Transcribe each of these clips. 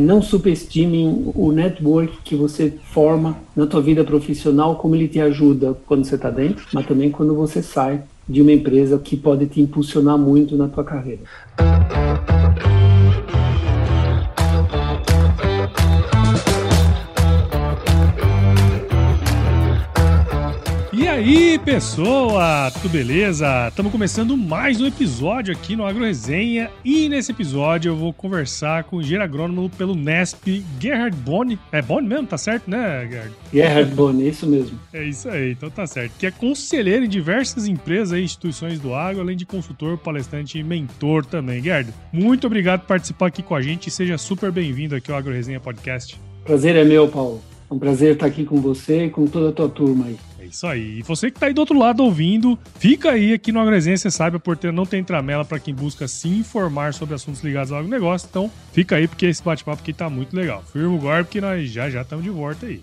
Não superestimem o network que você forma na tua vida profissional, como ele te ajuda quando você está dentro, mas também quando você sai de uma empresa que pode te impulsionar muito na tua carreira. Aí, pessoa? Tudo beleza? Estamos começando mais um episódio aqui no Agro Resenha e nesse episódio eu vou conversar com o engenheiro agrônomo pelo Nesp, Gerhard Boni. É Boni mesmo? Tá certo, né, Gerhard? Gerhard Boni, é isso mesmo. É isso aí, então tá certo. Que é conselheiro em diversas empresas e instituições do agro, além de consultor, palestrante e mentor também. Gerhard, muito obrigado por participar aqui com a gente e seja super bem-vindo aqui ao Agro Resenha Podcast. Prazer é meu, Paulo. É um prazer estar aqui com você e com toda a tua turma aí isso aí. E você que tá aí do outro lado ouvindo, fica aí aqui no você sabe, a porteira não tem tramela para quem busca se informar sobre assuntos ligados ao agronegócio. Então, fica aí porque esse bate-papo aqui tá muito legal. Firma o guarda porque nós já já estamos de volta aí.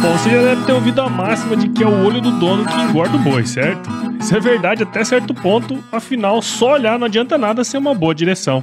Bom, você já deve ter ouvido a máxima de que é o olho do dono que engorda o boi, certo? Isso é verdade até certo ponto, afinal, só olhar não adianta nada ser uma boa direção.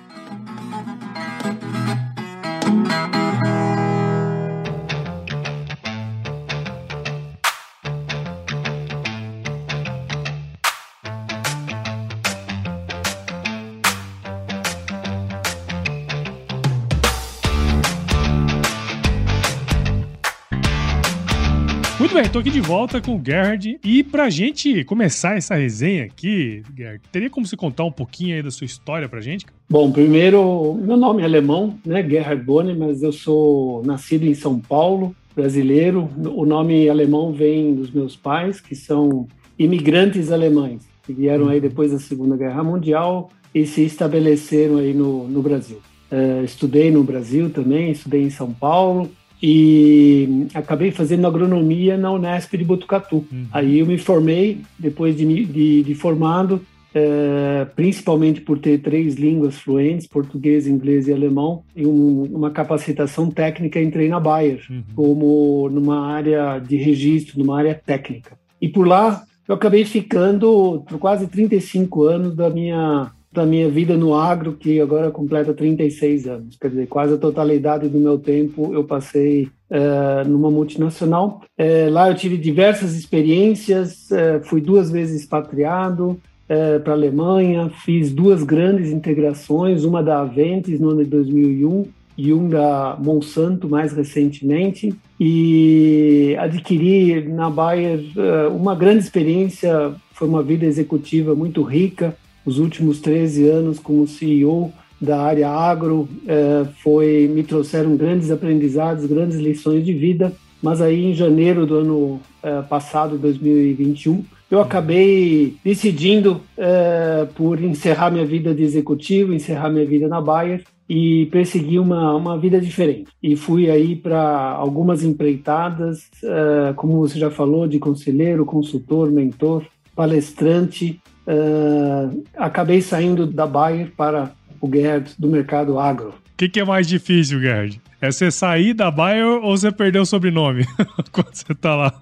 Bem, estou aqui de volta com o Gerhard. E para a gente começar essa resenha aqui, Gerhard, teria como você contar um pouquinho aí da sua história para a gente? Bom, primeiro, meu nome é alemão, né, Gerhard Boni, mas eu sou nascido em São Paulo, brasileiro. O nome alemão vem dos meus pais, que são imigrantes alemães, que vieram aí depois da Segunda Guerra Mundial e se estabeleceram aí no, no Brasil. Uh, estudei no Brasil também, estudei em São Paulo, e acabei fazendo agronomia na Unesp de Botucatu. Uhum. Aí eu me formei, depois de, de, de formado, é, principalmente por ter três línguas fluentes, português, inglês e alemão, e um, uma capacitação técnica, entrei na Bayer, uhum. como numa área de registro, numa área técnica. E por lá eu acabei ficando por quase 35 anos da minha da minha vida no agro, que agora completa 36 anos. Quer dizer, quase a totalidade do meu tempo eu passei uh, numa multinacional. Uh, lá eu tive diversas experiências, uh, fui duas vezes expatriado para a Alemanha, fiz duas grandes integrações, uma da Aventis no ano de 2001 e um da Monsanto mais recentemente e adquiri na Bayer uma grande experiência, foi uma vida executiva muito rica, os últimos 13 anos como CEO da área agro é, foi me trouxeram grandes aprendizados, grandes lições de vida. Mas aí em janeiro do ano é, passado, 2021, eu acabei decidindo é, por encerrar minha vida de executivo, encerrar minha vida na Bayer e perseguir uma, uma vida diferente. E fui aí para algumas empreitadas, como você já falou, de conselheiro, consultor, mentor, palestrante, uh, acabei saindo da Bayer para o Gerd do mercado agro. O que, que, é mais difícil, Gerd? É você sair da Bayer ou você perder o sobrenome quando você tá lá?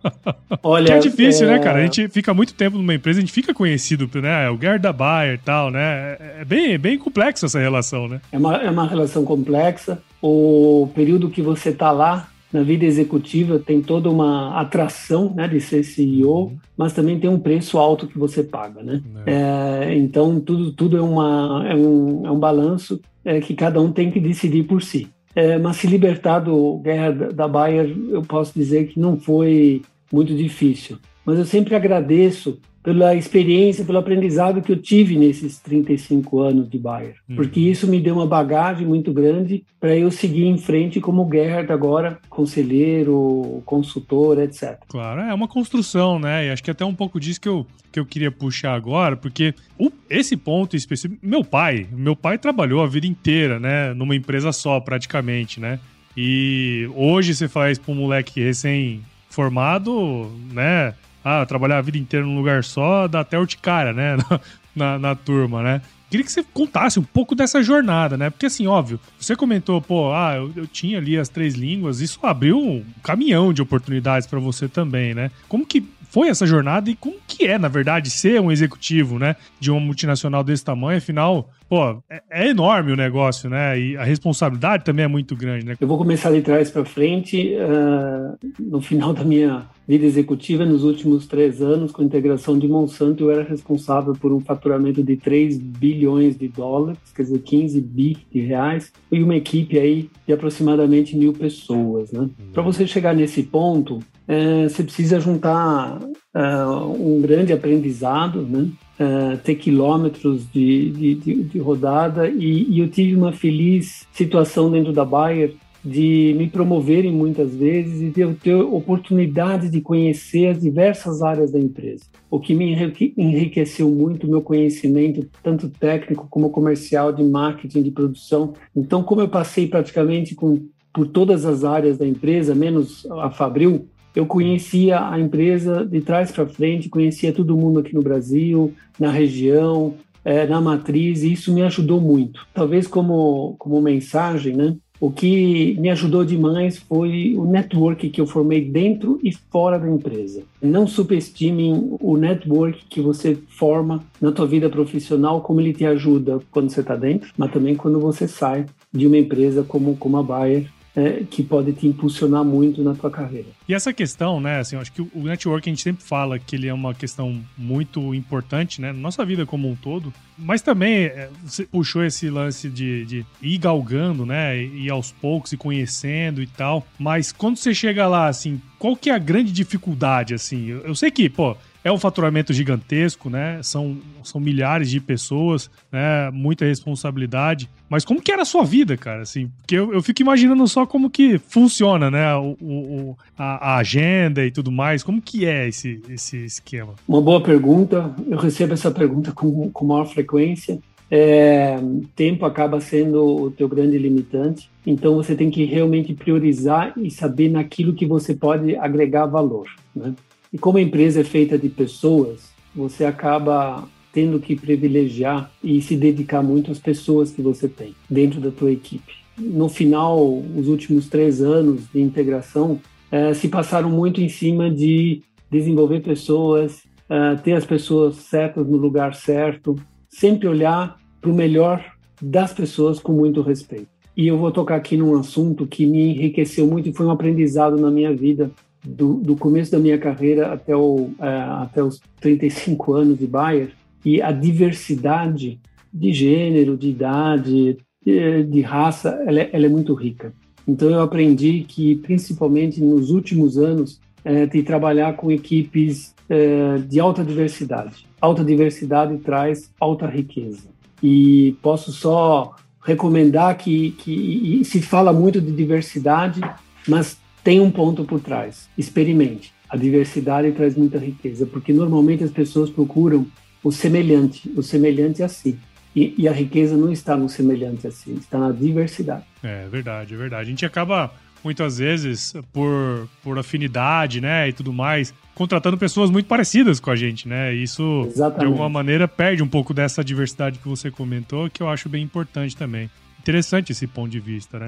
Olha, que é difícil, né, é... né, cara? A gente fica muito tempo numa empresa, a gente fica conhecido, né? É o Gerd da Bayer e tal, né? É bem, bem complexo essa relação, né? É uma, é uma relação complexa. O período que você tá lá na vida executiva tem toda uma atração né, de ser CEO, uhum. mas também tem um preço alto que você paga. Né? É. É, então, tudo, tudo é, uma, é, um, é um balanço é, que cada um tem que decidir por si. é, mas se libertar do Guerra da Bayer, eu posso dizer que não foi muito difícil. Mas eu sempre agradeço pela experiência, pelo aprendizado que eu tive nesses 35 anos de Bayer, uhum. porque isso me deu uma bagagem muito grande para eu seguir em frente como Gerhard agora, conselheiro, consultor, etc. Claro, é uma construção, né? E acho que até um pouco disso que eu, que eu queria puxar agora, porque o, esse ponto específico, meu pai, meu pai trabalhou a vida inteira, né, numa empresa só praticamente, né? E hoje você faz para um moleque recém formado, né? Ah, trabalhar a vida inteira num lugar só, dá até urticária, né? Na, na, na turma, né? Queria que você contasse um pouco dessa jornada, né? Porque, assim, óbvio, você comentou, pô, ah, eu, eu tinha ali as três línguas, isso abriu um caminhão de oportunidades para você também, né? Como que foi essa jornada e como que é, na verdade, ser um executivo, né, de uma multinacional desse tamanho, afinal, pô, é, é enorme o negócio, né, e a responsabilidade também é muito grande, né? Eu vou começar de trás para frente, uh, no final da minha vida executiva, nos últimos três anos, com a integração de Monsanto, eu era responsável por um faturamento de 3 bilhões de dólares, quer dizer, 15 bi de reais, e uma equipe aí de aproximadamente mil pessoas, né? Uhum. Para você chegar nesse ponto, é, você precisa juntar é, um grande aprendizado, né? É, ter quilômetros de, de, de, de rodada e, e, eu tive uma feliz situação dentro da Bayer de me promoverem muitas vezes e de eu ter oportunidade de conhecer as diversas áreas da empresa, o que me enriqueceu muito o meu conhecimento, tanto técnico como comercial, de marketing, de produção. Então, como eu passei praticamente com, por todas as áreas da empresa, menos a Fabril, eu conhecia a empresa de trás para frente, conhecia todo mundo aqui no Brasil, na região, é, na matriz, e isso me ajudou muito. Talvez como, como mensagem, né? O que me ajudou demais foi o network que eu formei dentro e fora da empresa. Não subestimem o network que você forma na tua vida profissional, como ele te ajuda quando você está dentro, mas também quando você sai de uma empresa como, como a Bayer é, que pode te impulsionar muito na tua carreira. E essa questão, né, assim, eu acho que o network a gente sempre fala que ele é uma questão muito importante, né, na nossa vida como um todo, mas também é, você puxou esse lance de, de ir galgando, né, e aos poucos e conhecendo e tal, mas quando você chega lá, assim, qual que é a grande dificuldade, assim? Eu, eu sei que, pô, é um faturamento gigantesco, né? São, são milhares de pessoas, né? Muita responsabilidade. Mas como que era a sua vida, cara? Assim, porque eu, eu fico imaginando só como que funciona, né? O, o a, a, agenda e tudo mais. Como que é esse, esse esquema? Uma boa pergunta. Eu recebo essa pergunta com, com maior frequência. É, tempo acaba sendo o teu grande limitante, então você tem que realmente priorizar e saber naquilo que você pode agregar valor. Né? E como a empresa é feita de pessoas, você acaba tendo que privilegiar e se dedicar muito às pessoas que você tem dentro da tua equipe. No final, os últimos três anos de integração eh, se passaram muito em cima de desenvolver pessoas, eh, ter as pessoas certas no lugar certo, sempre olhar para o melhor das pessoas com muito respeito. E eu vou tocar aqui num assunto que me enriqueceu muito e foi um aprendizado na minha vida do, do começo da minha carreira até, o, uh, até os 35 anos de Bayer, e a diversidade de gênero, de idade, de, de raça, ela é, ela é, muito rica. Então eu aprendi que, principalmente nos últimos anos, é, de trabalhar com equipes é, de alta diversidade. Alta diversidade traz alta riqueza. E posso só recomendar que, que se fala muito de diversidade, mas tem um ponto por trás. Experimente. A diversidade traz muita riqueza, porque normalmente as pessoas procuram o semelhante, o semelhante a si. E, e, a riqueza não está no semelhante a si, está na diversidade. É verdade, é verdade. A gente acaba muitas vezes por, por afinidade, né, e tudo mais, contratando pessoas muito parecidas com a gente, né? Isso Exatamente. de alguma maneira perde um pouco dessa diversidade que você comentou, que eu acho bem importante também. Interessante esse ponto de vista, né?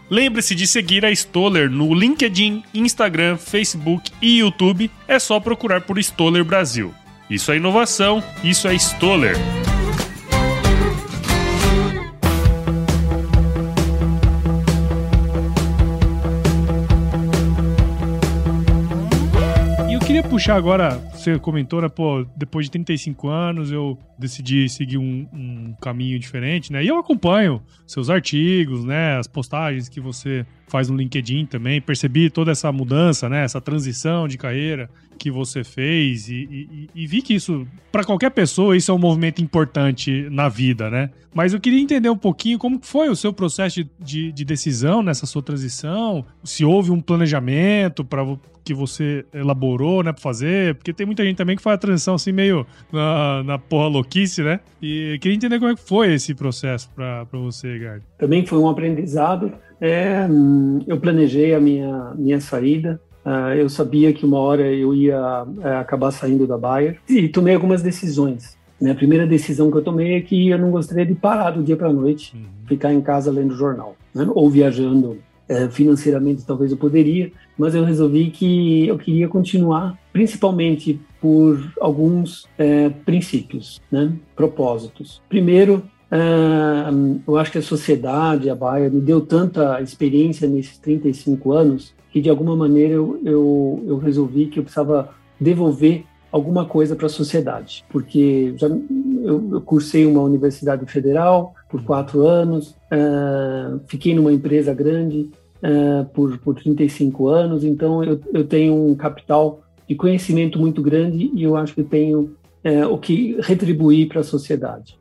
Lembre-se de seguir a Stoller no LinkedIn, Instagram, Facebook e YouTube. É só procurar por Stoller Brasil. Isso é inovação, isso é Stoller. Puxar agora, você comentou, né, pô, depois de 35 anos eu decidi seguir um, um caminho diferente, né? E eu acompanho seus artigos, né, as postagens que você faz no LinkedIn também, percebi toda essa mudança, né, essa transição de carreira que você fez e, e, e vi que isso, para qualquer pessoa, isso é um movimento importante na vida, né? Mas eu queria entender um pouquinho como foi o seu processo de, de, de decisão nessa sua transição, se houve um planejamento para que você elaborou, né, para fazer, porque tem muita gente também que faz a transição assim meio na, na porra louquice, né? E queria entender como é que foi esse processo para você, Gard. Também foi um aprendizado. É, hum, eu planejei a minha, minha saída, Uh, eu sabia que uma hora eu ia uh, acabar saindo da Bayer e tomei algumas decisões. Né? A primeira decisão que eu tomei é que eu não gostaria de parar do dia para a noite, uhum. ficar em casa lendo jornal, né? ou viajando. Uh, financeiramente, talvez eu poderia, mas eu resolvi que eu queria continuar, principalmente por alguns eh, princípios, né? propósitos. Primeiro, eu acho que a sociedade, a Bayer, me deu tanta experiência nesses 35 anos que de alguma maneira eu, eu, eu resolvi que eu precisava devolver alguma coisa para a sociedade, porque já eu, eu, cursei uma universidade federal por quatro anos, uh, fiquei numa empresa grande uh, por, por 35 anos, então eu, eu tenho um capital de conhecimento muito grande e eu acho que tenho uh, o que retribuir para a sociedade.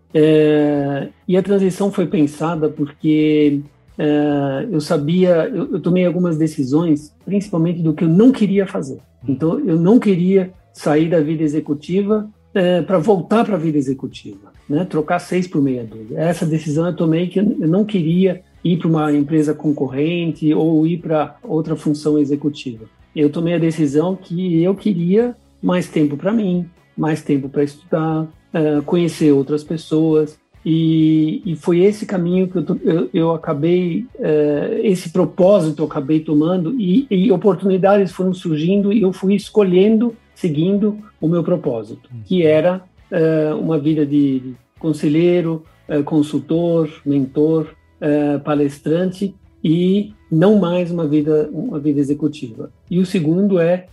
e a transição foi pensada porque é, eu sabia, eu, eu, tomei algumas decisões, principalmente do que eu não queria fazer. Então, eu não queria sair da vida executiva é, para voltar para a vida executiva, né? trocar seis por meia dúzia. Essa decisão eu tomei que eu não queria ir para uma empresa concorrente ou ir para outra função executiva. Eu tomei a decisão que eu queria mais tempo para mim, mais tempo para estudar, é, conhecer outras pessoas, e, e, foi esse caminho que eu, eu, eu acabei, é, esse propósito eu acabei tomando e, e, oportunidades foram surgindo e eu fui escolhendo, seguindo o meu propósito, que era é, uma vida de conselheiro, consultor, mentor, palestrante e não mais uma vida, uma vida executiva. E o segundo é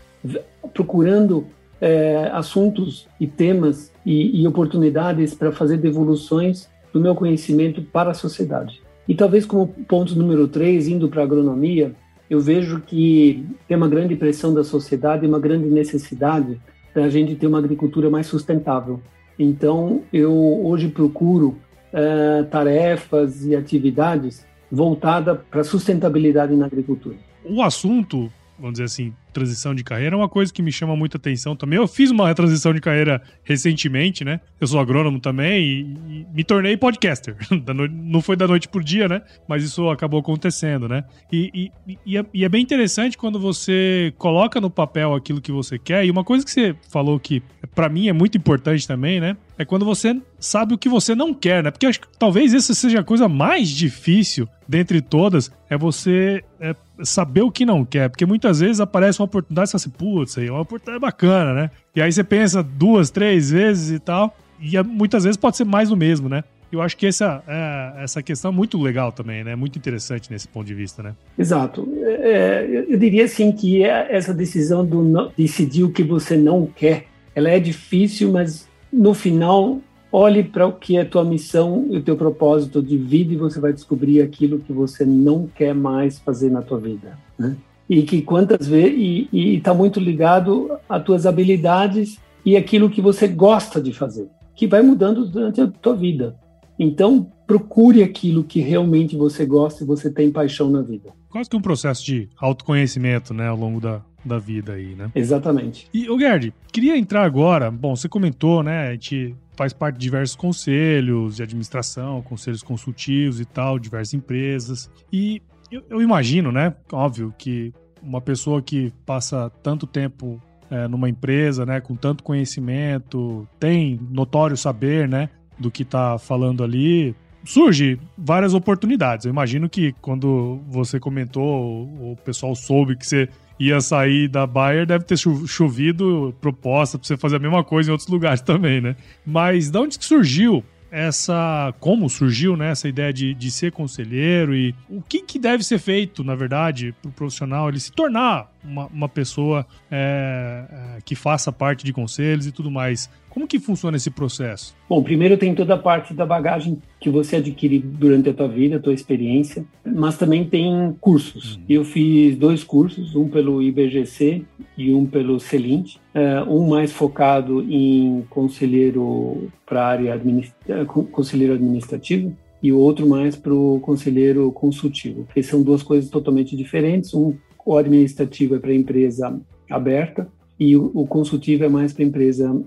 procurando é, assuntos e temas e, e oportunidades para fazer devoluções do meu conhecimento para a sociedade. E talvez como ponto número três, indo para a agronomia, eu vejo que tem uma grande pressão da sociedade e uma grande necessidade da gente ter uma agricultura mais sustentável. Então, eu hoje procuro é, tarefas e atividades voltadas para sustentabilidade na agricultura. O assunto, vamos dizer assim, transição de carreira é uma coisa que me chama muita atenção também. Eu fiz uma transição de carreira recentemente, né? Eu sou agrônomo também e, e me tornei podcaster. Não foi da noite por dia, né? Mas isso acabou acontecendo, né? E, e, é, e é bem interessante quando você coloca no papel aquilo que você quer. E uma coisa que você falou que para mim é muito importante também, né? É quando você sabe o que você não quer, né? Porque acho que talvez essa seja a coisa mais difícil dentre todas, é você é, saber o que não quer. Porque muitas vezes aparece uma oportunidade, você fala assim, putz, aí é uma oportunidade bacana, né? E aí você pensa duas, três vezes e tal, e é, muitas vezes pode ser mais do mesmo, né? Eu acho que essa, é, essa questão é muito legal também, né? Muito interessante nesse ponto de vista, né? Exato. É, eu diria assim que é essa decisão do não, decidir o que você não quer, ela é difícil, mas no final olhe para o que é tua missão e o teu propósito de vida e você vai descobrir aquilo que você não quer mais fazer na tua vida, né? E que quantas vezes e está muito ligado às tuas habilidades e aquilo que você gosta de fazer, que vai mudando durante a tua vida. Então, procure aquilo que realmente você gosta e você tem paixão na vida. Quase que um processo de autoconhecimento, né, ao longo da, da vida aí, né? Exatamente. E, o Gerd, queria entrar agora, bom, você comentou, né, a gente faz parte de diversos conselhos de administração, conselhos consultivos e tal, diversas empresas, e eu, eu imagino, né, óbvio que uma pessoa que passa tanto tempo é, numa empresa, né, com tanto conhecimento, tem notório saber, né, do que está falando ali, surge várias oportunidades. Eu imagino que quando você comentou, o pessoal soube que você ia sair da Bayer, deve ter chovido proposta para você fazer a mesma coisa em outros lugares também, né? Mas de onde que surgiu essa como surgiu né, essa ideia de, de ser conselheiro e o que, que deve ser feito, na verdade, para o profissional ele se tornar uma, uma pessoa é, é, que faça parte de conselhos e tudo mais. Como que funciona esse processo? Bom, primeiro tem toda a parte da bagagem que você adquire durante a tua vida, a tua experiência, mas também tem cursos. Uhum. Eu fiz dois cursos, um pelo IBGC e um pelo CELINT, uh, um mais focado em conselheiro para área administra conselheiro administrativo e o outro mais para o conselheiro consultivo, porque são duas coisas totalmente diferentes. Um, o administrativo é para empresa aberta e o, o consultivo é mais para empresa uh,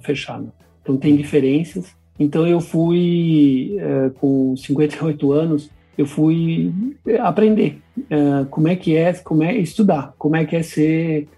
fechada. Então tem diferenças. Então eu fui uh, com 58 anos, eu fui aprender uh, como é que é, como é estudar, como é que é ser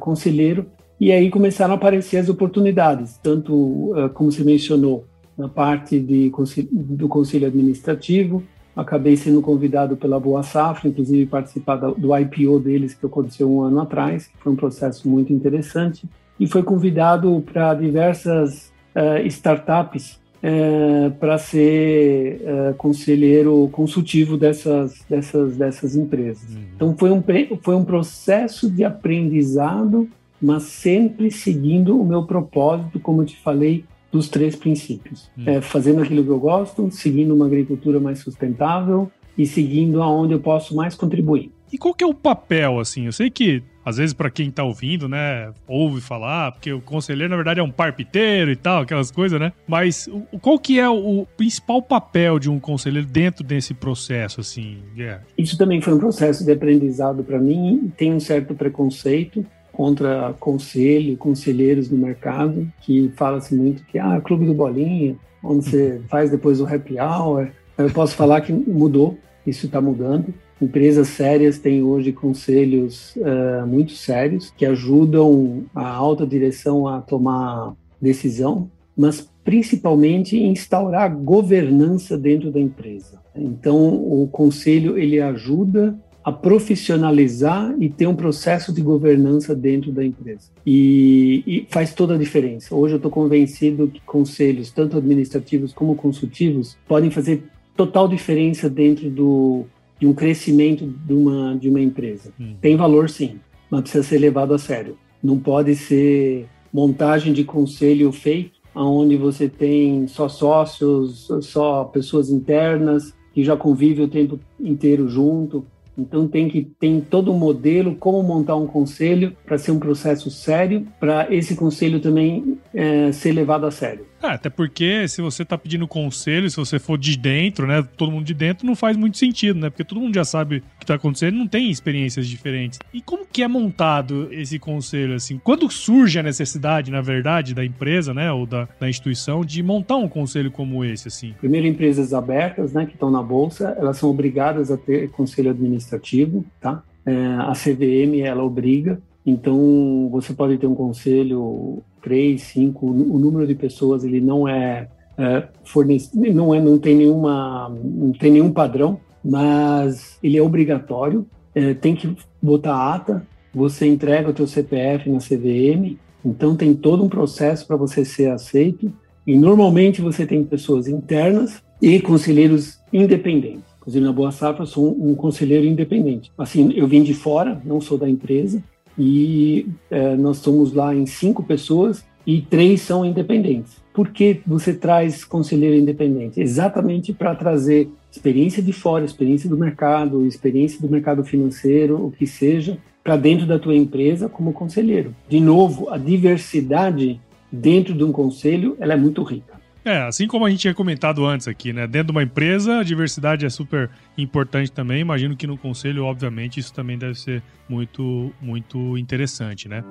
conselheiro. E aí começaram a aparecer as oportunidades, tanto como você mencionou na parte de, do conselho administrativo, acabei sendo convidado pela Boa Safra, inclusive participar do IPO deles que aconteceu um ano atrás, que foi um processo muito interessante, e foi convidado para diversas uh, startups uh, para ser uh, conselheiro consultivo dessas, dessas, dessas empresas. Uhum. Então foi um, foi um processo de aprendizado, mas sempre seguindo o meu propósito, como eu te falei, dos três princípios. Hum. É, fazendo aquilo que eu gosto, seguindo uma agricultura mais sustentável e seguindo aonde eu posso mais contribuir. E qual que é o papel, assim? Eu sei que, às vezes, para quem tá ouvindo, né, ouve falar, porque o conselheiro, na verdade, é um parpiteiro e tal, aquelas coisas, né? Mas o, qual que é o, principal papel de um conselheiro dentro desse processo, assim? Yeah. Isso também foi um processo de aprendizado para mim. Tem um certo preconceito, contra conselho, conselheiros no mercado, que fala-se muito que, ah, clube do bolinha, onde você faz depois o happy hour. Eu posso falar que mudou, isso está mudando. Empresas sérias têm hoje conselhos uh, muito sérios que ajudam a alta direção a tomar decisão, mas principalmente instaurar governança dentro da empresa. Então, o conselho ele ajuda a profissionalizar e ter um processo de governança dentro da empresa. E, e faz toda a diferença. Hoje eu estou convencido que conselhos, tanto administrativos como consultivos, podem fazer total diferença dentro do, de um crescimento de uma, de uma empresa. Hum. Tem valor, sim, mas precisa ser levado a sério. Não pode ser montagem de conselho feito, onde você tem só sócios, só pessoas internas que já convivem o tempo inteiro junto. Então tem que tem todo um modelo como montar um conselho para ser um processo sério, para esse conselho também é, ser levado a sério. É, até porque se você tá pedindo conselho, se você for de dentro, né, todo mundo de dentro, não faz muito sentido, né? Porque todo mundo já sabe o que tá acontecendo, não tem experiências diferentes. E como que é montado esse conselho, assim? Quando surge a necessidade, na verdade, da empresa, né, ou da, da instituição, de montar um conselho como esse, assim? Primeiro, empresas abertas, né, que estão na bolsa, elas são obrigadas a ter conselho administrativo, tá? É, a CVM, ela obriga, então, você pode ter um conselho, três, cinco, o número de pessoas ele não é, é fornecido, não é, não tem nenhuma, não tem nenhum padrão, mas ele é obrigatório. É, tem que botar ata. Você entrega o teu CPF na CVM. Então tem todo um processo para você ser aceito. E normalmente você tem pessoas internas e conselheiros independentes. Inclusive na Boa Safra eu sou um, um conselheiro independente. Assim, eu vim de fora, não sou da empresa e é, nós somos lá em cinco pessoas e três são independentes. por que você traz conselheiro independente? Exatamente para trazer experiência de fora, experiência do mercado, experiência do mercado financeiro, o que seja, para dentro da tua empresa como conselheiro. De novo, a diversidade dentro de um conselho, ela é muito rica. É, assim como a gente tinha comentado antes aqui, né? Dentro de uma empresa, a diversidade é super importante também. Imagino que no conselho, obviamente, isso também deve ser muito, muito interessante, né?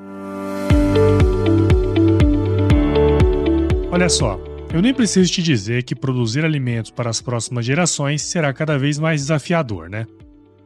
Olha só, eu nem preciso te dizer que produzir alimentos para as próximas gerações será cada vez mais desafiador, né?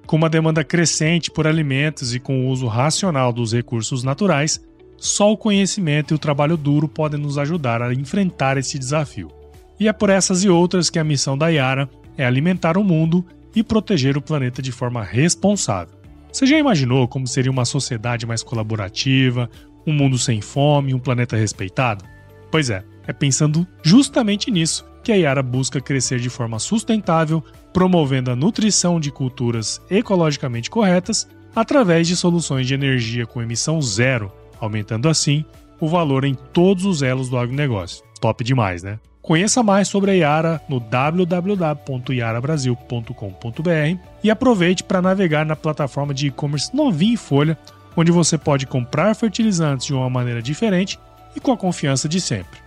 Com uma demanda crescente por alimentos e com o uso racional dos recursos naturais, só o conhecimento e o trabalho duro podem nos ajudar a enfrentar esse desafio. E é por essas e outras que a missão da Yara é alimentar o mundo e proteger o planeta de forma responsável. Você já imaginou como seria uma sociedade mais colaborativa, um mundo sem fome, um planeta respeitado? Pois é, é pensando justamente nisso que a Yara busca crescer de forma sustentável, promovendo a nutrição de culturas ecologicamente corretas através de soluções de energia com emissão zero, aumentando assim o valor em todos os elos do agronegócio. Top demais, né? Conheça mais sobre a Yara no www.yarabrasil.com.br e aproveite para navegar na plataforma de e-commerce novinha em folha, onde você pode comprar fertilizantes de uma maneira diferente e com a confiança de sempre.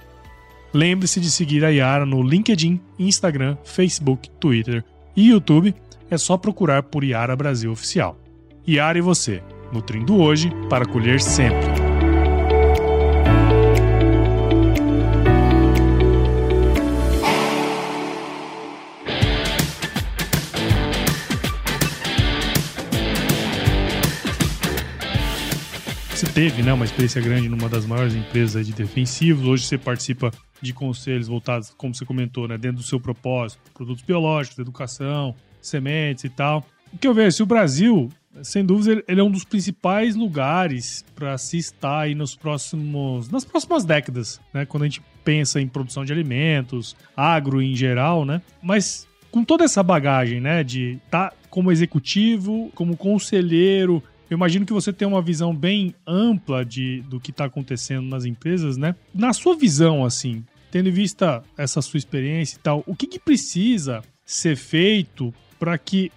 Lembre-se de seguir a Yara no LinkedIn, Instagram, Facebook, Twitter e YouTube. É só procurar por Yara Brasil Oficial. Yara e você, nutrindo hoje para colher sempre. Teve né, uma experiência grande numa das maiores empresas de defensivos. Hoje você participa de conselhos voltados, como você comentou, né, dentro do seu propósito, produtos biológicos, educação, sementes e tal. O que eu vejo, se o Brasil, sem dúvida, ele é um dos principais lugares para se estar aí nos próximos, nas próximas décadas, né, quando a gente pensa em produção de alimentos, agro em geral, né? Mas com toda essa bagagem, né, de estar tá como executivo, como conselheiro, eu imagino que você tem uma visão bem ampla de, do que está acontecendo nas empresas, né? Na sua visão, assim, tendo em vista essa sua experiência e tal, o que, que precisa ser feito para que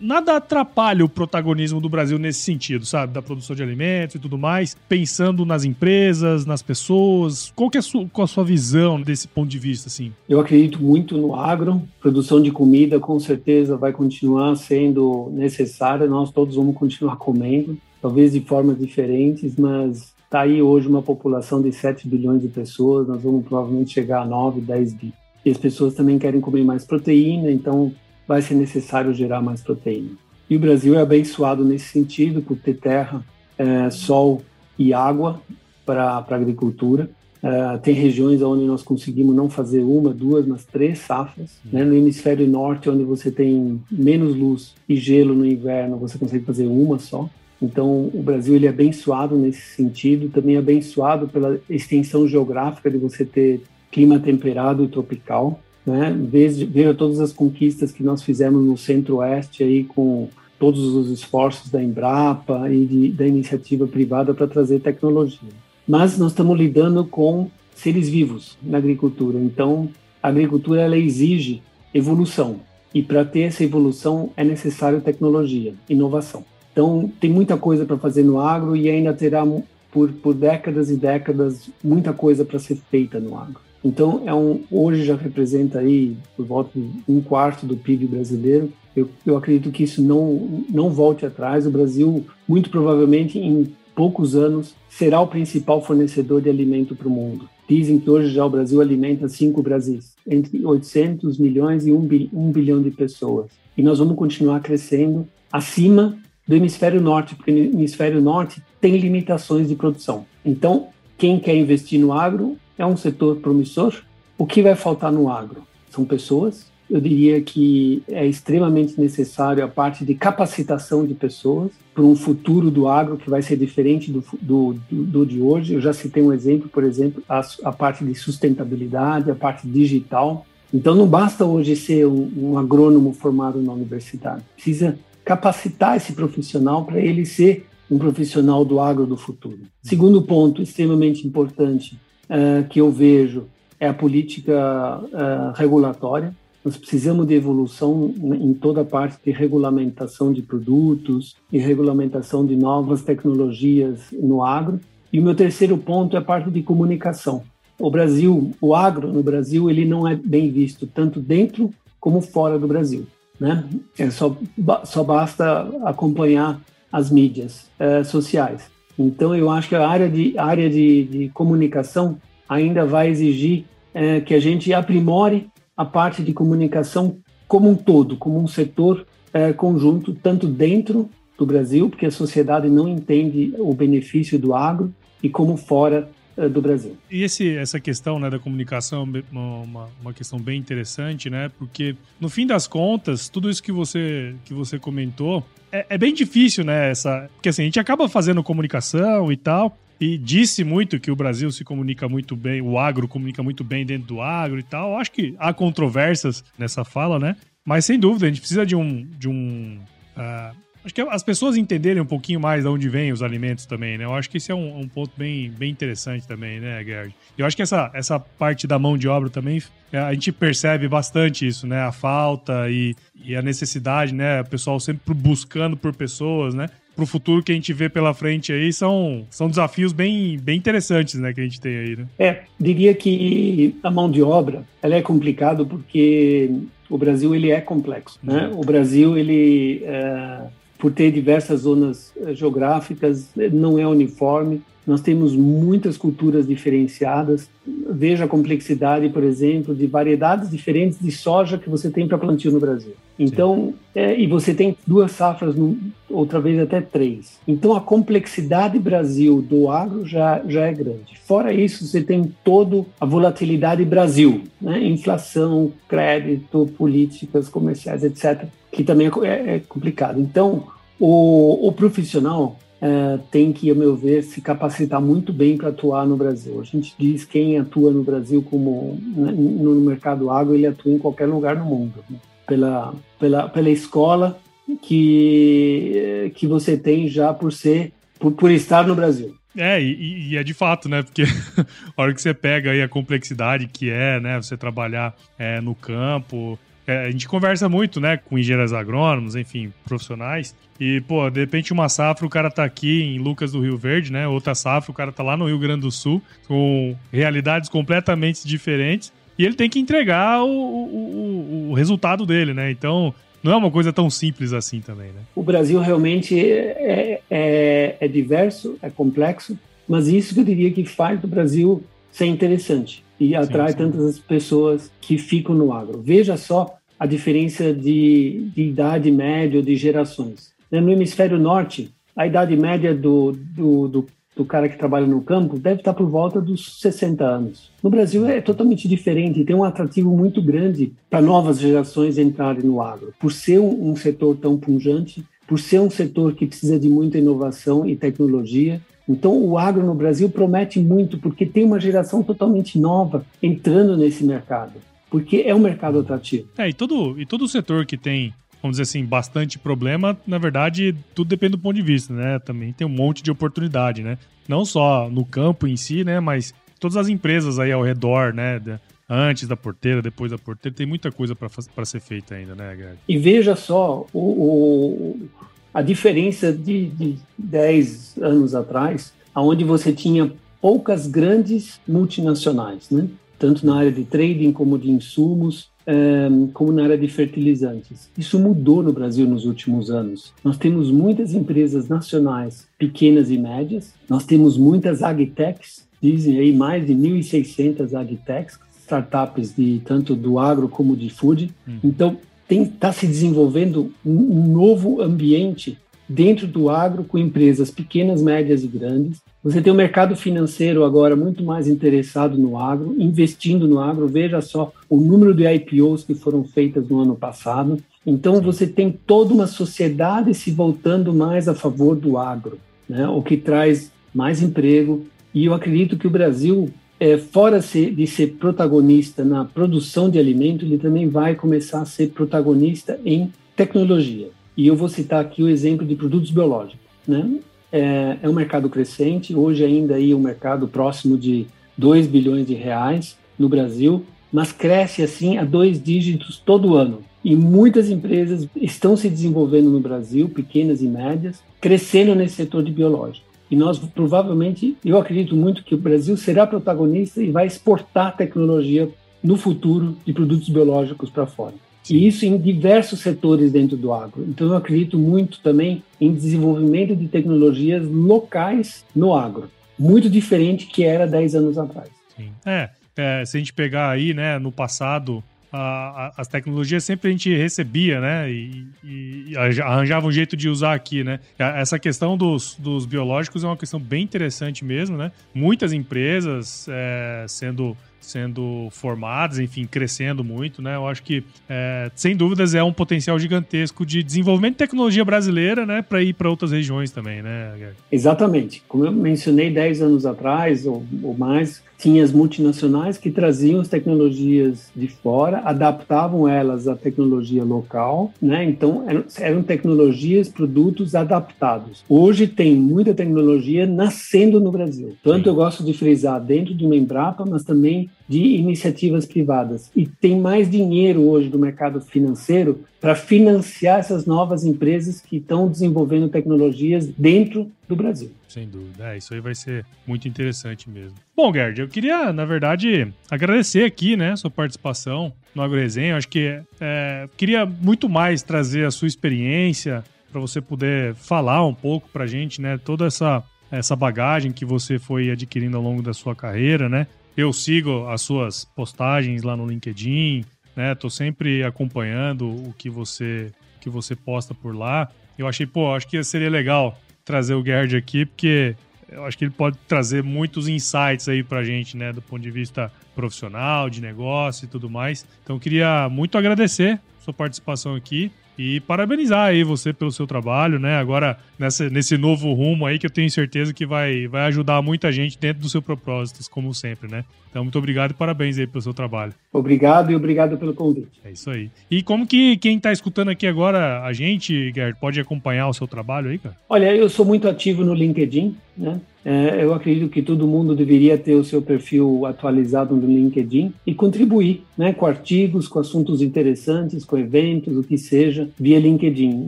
nada atrapalhe o protagonismo do Brasil nesse sentido, sabe? Da produção de alimentos e tudo mais, pensando nas empresas, nas pessoas. Qual que é a sua, qual a sua visão desse ponto de vista, assim? Eu acredito muito no agro. Produção de comida, com certeza, vai continuar sendo necessária. Nós todos vamos continuar comendo, talvez de formas diferentes, mas Está aí hoje uma população de 7 bilhões de pessoas, nós vamos provavelmente chegar a 9, 10 bi. E as pessoas também querem comer mais proteína, então vai ser necessário gerar mais proteína. E o Brasil é abençoado nesse sentido, por ter terra, é, sol e água para a agricultura. É, tem regiões onde nós conseguimos não fazer uma, duas, mas três safras. Né? No hemisfério norte, onde você tem menos luz e gelo no inverno, você consegue fazer uma só. Então, o Brasil ele é abençoado nesse sentido, também é abençoado pela extensão geográfica de você ter clima temperado e tropical, né? Veja, veja todas as conquistas que nós fizemos no Centro-Oeste aí com todos os esforços da Embrapa e de, da iniciativa privada para trazer tecnologia. Mas nós estamos lidando com seres vivos na agricultura, então a agricultura ela exige evolução e para ter essa evolução é necessário tecnologia, inovação. Então, tem muita coisa para fazer no agro e ainda terá por, por décadas e décadas muita coisa para ser feita no agro. Então, é um, hoje já representa aí por volta de um quarto do PIB brasileiro. Eu, eu acredito que isso não, não volte atrás. O Brasil, muito provavelmente, em poucos anos, será o principal fornecedor de alimento para o mundo. Dizem que hoje já o Brasil alimenta cinco Brasis, entre 800 milhões e 1 bilhão de pessoas. E nós vamos continuar crescendo acima do hemisfério norte, porque no hemisfério norte tem limitações de produção. Então, quem quer investir no agro é um setor promissor. O que vai faltar no agro? São pessoas. Eu diria que é extremamente necessário a parte de capacitação de pessoas para um futuro do agro que vai ser diferente do, do, do, do de hoje. Eu já citei um exemplo, por exemplo, a, a, parte de sustentabilidade, a parte digital. Então, não basta hoje ser um, um agrônomo formado na universidade. Precisa capacitar esse profissional para ele ser um profissional do agro do futuro. Segundo ponto extremamente importante uh, que eu vejo é a política uh, regulatória. Nós precisamos de evolução em toda a parte de regulamentação de produtos e regulamentação de novas tecnologias no agro. E o meu terceiro ponto é a parte de comunicação. O Brasil, o agro no Brasil, ele não é bem visto tanto dentro como fora do Brasil. Né? É só, só basta acompanhar as mídias é, sociais. Então, eu acho que a área de, área de, de comunicação ainda vai exigir é, que a gente aprimore a parte de comunicação como um todo, como um setor é, conjunto, tanto dentro do Brasil, porque a sociedade não entende o benefício do agro, e como fora é, do Brasil. E esse, essa questão né, da comunicação é uma, uma questão bem interessante, né? Porque, no fim das contas, tudo isso que você, que você comentou é, é bem difícil, né? Essa, porque assim, a gente acaba fazendo comunicação e tal, e disse muito que o Brasil se comunica muito bem, o agro comunica muito bem dentro do agro e tal. Acho que há controvérsias nessa fala, né? Mas sem dúvida, a gente precisa de um. De um uh, acho que as pessoas entenderem um pouquinho mais de onde vêm os alimentos também, né? Eu acho que esse é um, um ponto bem, bem interessante também, né, Gerd? Eu acho que essa, essa parte da mão de obra também, é, a gente percebe bastante isso, né? A falta e, e a necessidade, né? O pessoal sempre buscando por pessoas, né? Para o futuro que a gente vê pela frente aí são, são desafios bem, bem interessantes, né, que a gente tem aí, né? É, diria que a mão de obra, ela é complicado porque o Brasil ele é complexo, né? Uhum. O Brasil ele é, por ter diversas zonas eh, geográficas, eh, não é uniforme. Nós temos muitas culturas diferenciadas. Veja a complexidade, por exemplo, de variedades diferentes de soja que você tem para plantio no Brasil. Então, é, e você tem duas safras, no, outra vez até três. Então, a complexidade Brasil do agro já, já é grande. Fora isso, você tem toda a volatilidade Brasil, né? inflação, crédito, políticas comerciais, etc que também é, é, é complicado. Então, o, o profissional é, tem que, ao meu ver, se capacitar muito bem para atuar no Brasil. A gente diz quem atua no Brasil como né, no mercado agro, ele atua em qualquer lugar no mundo, né? pela, pela, pela escola que, que você tem já por ser por, por estar no Brasil. É, e, e, é de fato, né? Porque a hora que você pega aí a complexidade que é, né? Você trabalhar é, no campo, é, a gente conversa muito, né, com engenheiros agrônomos, enfim, profissionais. E, pô, de repente uma safra o cara tá aqui em Lucas do Rio Verde, né? Outra safra o cara tá lá no Rio Grande do Sul, com realidades completamente diferentes. E ele tem que entregar o, o, o resultado dele, né? Então, não é uma coisa tão simples assim também, né? O Brasil realmente é, é, é diverso, é complexo, mas isso que eu diria que faz do Brasil ser interessante e atrai sim, sim. tantas pessoas que ficam no agro. Veja só a diferença de, de idade média de gerações. Né, no hemisfério norte, a idade média do, do, do, do, cara que trabalha no campo deve estar por volta dos 60 anos. No Brasil é totalmente diferente, tem um atrativo muito grande para novas gerações entrarem no agro, por ser um, um setor tão pungente, por ser um setor que precisa de muita inovação e tecnologia, então, o agro no Brasil promete muito, porque tem uma geração totalmente nova entrando nesse mercado, porque é um mercado atrativo. É, e todo, e todo setor que tem, vamos dizer assim, bastante problema, na verdade, tudo depende do ponto de vista, né? Também tem um monte de oportunidade, né? Não só no campo em si, né? Mas todas as empresas aí ao redor, né? antes da porteira, depois da porteira, tem muita coisa para ser feita ainda, né, Greg? E veja só, o, o, a diferença de, de 10 anos atrás, onde você tinha poucas grandes multinacionais, né? tanto na área de trading como de insumos, um, eh, como na área de fertilizantes. Isso mudou no Brasil nos últimos anos. Nós temos muitas empresas nacionais, pequenas e médias, nós temos muitas agtechs, dizem aí mais de 1.600 agtechs, startups de tanto do agro como de food. Hum. Então, está se desenvolvendo um, novo ambiente dentro do agro com empresas pequenas, médias e grandes. Você tem o um mercado financeiro agora muito mais interessado no agro, investindo no agro. Veja só o número de IPOs que foram feitas no ano passado. Então, você tem toda uma sociedade se voltando mais a favor do agro, né? o que traz mais emprego. E eu acredito que o Brasil é, fora de ser protagonista na produção de alimento, ele também vai começar a ser protagonista em tecnologia. E eu vou citar aqui o exemplo de produtos biológicos. Né? É, é um mercado crescente, hoje ainda aí um mercado próximo de 2 bilhões de reais, no Brasil, mas cresce assim a dois dígitos todo ano. E muitas empresas estão se desenvolvendo no Brasil, pequenas e médias, crescendo nesse setor de biológico. E nós provavelmente, eu acredito muito que o Brasil será protagonista e vai exportar tecnologia no futuro de produtos biológicos para fora. E isso em diversos setores dentro do agro. Então eu acredito muito também em desenvolvimento de tecnologias locais no agro, muito diferente que era 10 anos atrás. Sim. É, é, se a gente pegar aí, né, no passado, a, as tecnologias sempre a gente recebia, né? E, e, e, arranjava um jeito de usar aqui, né? Essa questão dos, dos biológicos é uma questão bem interessante mesmo, né? Muitas empresas é, sendo sendo formadas, enfim, crescendo muito, né? Eu acho que, é, sem dúvidas, é um potencial gigantesco de desenvolvimento de tecnologia brasileira, né, para ir para outras regiões também, né? Exatamente. Como eu mencionei 10 anos atrás, ou, ou mais, tinha as multinacionais que traziam as tecnologias de fora, adaptavam elas à tecnologia local, né? Então eram, eram tecnologias, produtos adaptados. Hoje tem muita tecnologia nascendo no Brasil. Tanto Sim. eu gosto de frisar dentro de uma Embrapa, mas também de iniciativas privadas. E tem mais dinheiro hoje do mercado financeiro para financiar essas novas empresas que estão desenvolvendo tecnologias dentro do Brasil. Sem dúvida. É, isso aí vai ser muito interessante mesmo. Bom, Gerd, eu queria, na verdade, agradecer aqui, né, sua participação no AgroResenha. Acho que é, queria muito mais trazer a sua experiência para você poder falar um pouco para a gente, né, toda essa essa bagagem que você foi adquirindo ao longo da sua carreira, né? Eu sigo as suas postagens lá no LinkedIn, né? Tô sempre acompanhando o que você que você posta por lá. Eu achei, pô, acho que seria legal trazer o Gerd aqui, porque eu acho que ele pode trazer muitos insights aí pra gente, né, do ponto de vista profissional, de negócio e tudo mais. Então, queria muito agradecer sua participação aqui. E parabenizar aí você pelo seu trabalho, né? Agora, nessa, nesse novo rumo aí que eu tenho certeza que vai, vai ajudar muita gente dentro do seu propósito, como sempre, né? Então, muito obrigado e parabéns aí pelo seu trabalho. Obrigado e obrigado pelo convite. É isso aí. E como que quem está escutando aqui agora, a gente, Gerd, pode acompanhar o seu trabalho aí, cara? Olha, eu sou muito ativo no LinkedIn, né? É, eu acredito que todo mundo deveria ter o seu perfil atualizado no LinkedIn e contribuir né, com artigos, com assuntos interessantes, com eventos, o que seja, via LinkedIn.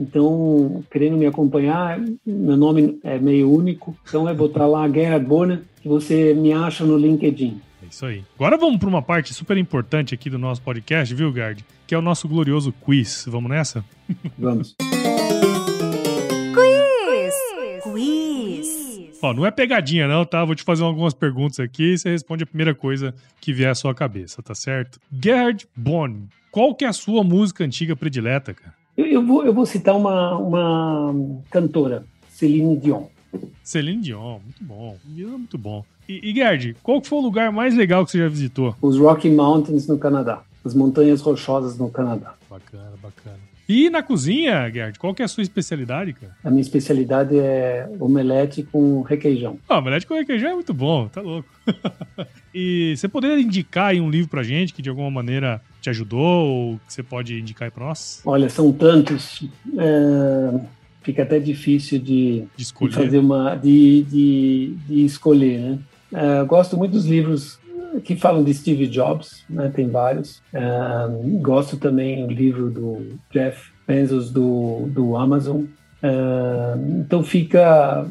Então, querendo me acompanhar, meu nome é meio único, então é botar lá Guerra Bona, que você me acha no LinkedIn. É isso aí. Agora vamos para uma parte super importante aqui do nosso podcast, viu, Gard? Que é o nosso glorioso quiz. Vamos nessa? Vamos. Ó, não é pegadinha, não, tá? Vou te fazer algumas perguntas aqui e você responde a primeira coisa que vier à sua cabeça, tá certo? Gerhard Bonn, qual que é a sua música antiga predileta, cara? Eu, eu, vou, eu vou citar uma, uma cantora, Celine Dion. Celine Dion, muito bom. Muito bom. E, e Gerd, qual foi o lugar mais legal que você já visitou? Os Rocky Mountains no Canadá. As montanhas rochosas no Canadá. Bacana, bacana. E na cozinha, Gerd, qual que é a sua especialidade, cara? A minha especialidade é omelete com requeijão. Ah, omelete com requeijão é muito bom, tá louco. e você poderia indicar aí um livro pra gente que de alguma maneira te ajudou ou que você pode indicar aí pra nós? Olha, são tantos. É... Fica até difícil de, de, de fazer uma. de, de, de escolher, né? É, gosto muito dos livros que falam de Steve Jobs, né? tem vários. Um, gosto também do livro do Jeff Bezos do, do Amazon. Um, então fica,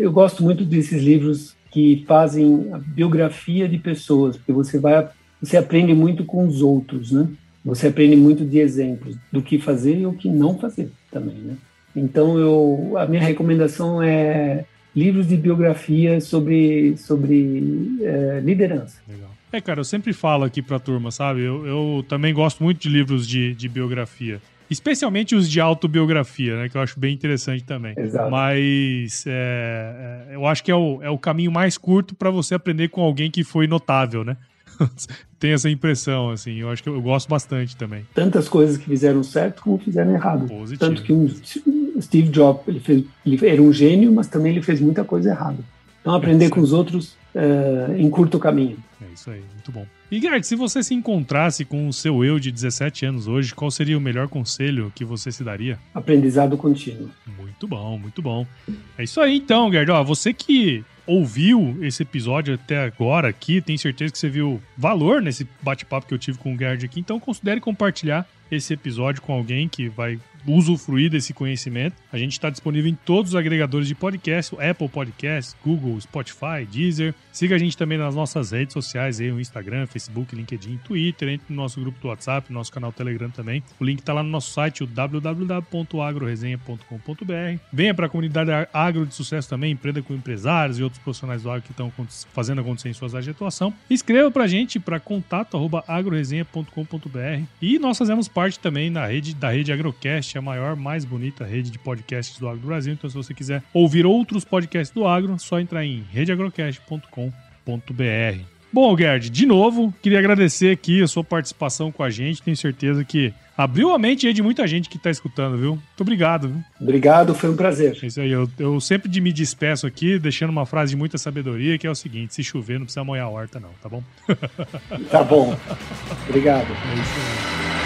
eu gosto muito desses livros que fazem a biografia de pessoas, porque você vai, você aprende muito com os outros, né? Você aprende muito de exemplos do que fazer e o que não fazer também, né? Então eu, a minha recomendação é livros de biografia sobre, sobre é, liderança. Legal. É, cara, eu sempre falo aqui pra turma, sabe? Eu, eu também gosto muito de livros de, de biografia. Especialmente os de autobiografia, né? Que eu acho bem interessante também. Exato. Mas é, é, eu acho que é o, é o caminho mais curto para você aprender com alguém que foi notável, né? Tem essa impressão, assim. Eu acho que eu, eu gosto bastante também. Tantas coisas que fizeram certo como fizeram errado. Positivo. Tanto que um, Steve Jobs ele, fez, ele era um gênio, mas também ele fez muita coisa errada. Então aprender é com os outros uh, encurta o caminho. É isso aí, muito bom. E Gerd, se você se encontrasse com o seu eu de 17 anos hoje, qual seria o melhor conselho que você se daria? Aprendizado contínuo. Muito bom, muito bom. É isso aí então, Gerd. Ó, você que ouviu esse episódio até agora aqui, tenho certeza que você viu valor nesse bate-papo que eu tive com o Gerd aqui, então considere compartilhar esse episódio com alguém que vai usufruir desse conhecimento. A gente está disponível em todos os agregadores de podcast, Apple Podcasts, Google, Spotify, Deezer. Siga a gente também nas nossas redes sociais, aí, o Instagram, Facebook, LinkedIn, Twitter, entre no nosso grupo do WhatsApp, no nosso canal Telegram também. O link está lá no nosso site, o www.agroresenha.com.br. Venha para a comunidade agro de sucesso também, empreenda com empresários e outros profissionais do agro que estão fazendo acontecer em suas áreas de atuação. Escreva para a gente para contato@agroresenha.com.br e nós fazemos parte também na rede da rede Agrocast, a maior, mais bonita rede de podcasts do agro do Brasil. Então, se você quiser ouvir outros podcasts do agro, é só entrar em redeagrocast.com.br. Bom, Gerd, de novo, queria agradecer aqui a sua participação com a gente. Tenho certeza que abriu a mente aí de muita gente que está escutando, viu? Muito obrigado. Viu? Obrigado, foi um prazer. É isso aí, eu, eu sempre de me despeço aqui, deixando uma frase de muita sabedoria, que é o seguinte: se chover, não precisa molhar a horta, não, tá bom? Tá bom. Obrigado. É isso aí.